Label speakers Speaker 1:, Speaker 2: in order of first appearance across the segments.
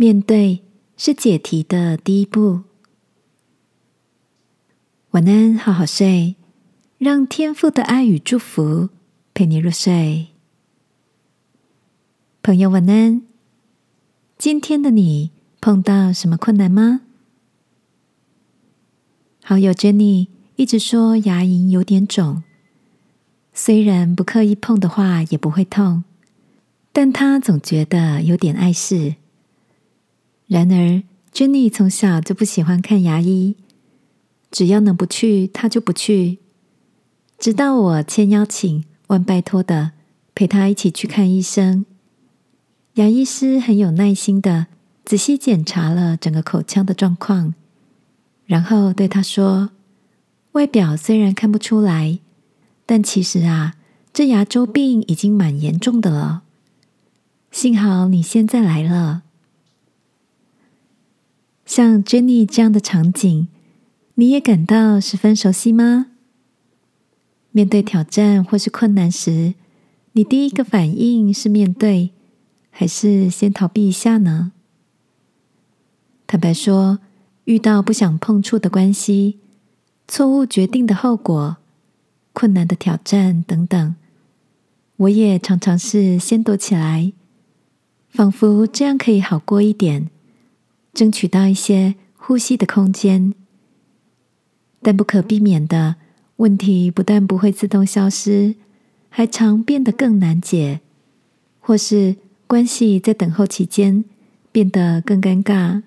Speaker 1: 面对是解题的第一步。晚安，好好睡，让天父的爱与祝福陪你入睡。朋友，晚安。今天的你碰到什么困难吗？好友 Jenny 一直说牙龈有点肿，虽然不刻意碰的话也不会痛，但她总觉得有点碍事。然而，Jenny 从小就不喜欢看牙医，只要能不去，她就不去。直到我千邀请万拜托的陪她一起去看医生，牙医师很有耐心的仔细检查了整个口腔的状况，然后对她说：“外表虽然看不出来，但其实啊，这牙周病已经蛮严重的了。幸好你现在来了。”像 Jenny 这样的场景，你也感到十分熟悉吗？面对挑战或是困难时，你第一个反应是面对，还是先逃避一下呢？坦白说，遇到不想碰触的关系、错误决定的后果、困难的挑战等等，我也常常是先躲起来，仿佛这样可以好过一点。争取到一些呼吸的空间，但不可避免的问题不但不会自动消失，还常变得更难解，或是关系在等候期间变得更尴尬。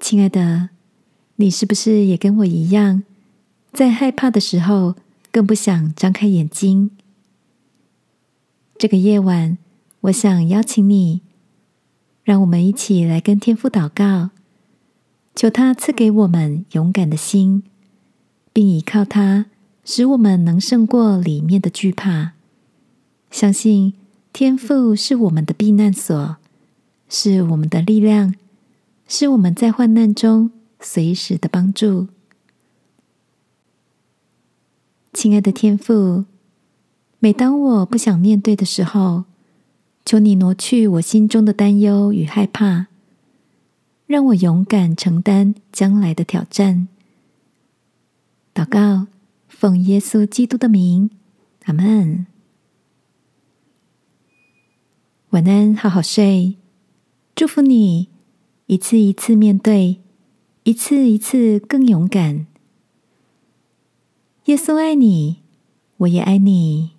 Speaker 1: 亲爱的，你是不是也跟我一样，在害怕的时候更不想张开眼睛？这个夜晚，我想邀请你。让我们一起来跟天父祷告，求他赐给我们勇敢的心，并依靠他，使我们能胜过里面的惧怕。相信天父是我们的避难所，是我们的力量，是我们在患难中随时的帮助。亲爱的天父，每当我不想面对的时候，求你挪去我心中的担忧与害怕，让我勇敢承担将来的挑战。祷告，奉耶稣基督的名，阿门。晚安，好好睡。祝福你，一次一次面对，一次一次更勇敢。耶稣爱你，我也爱你。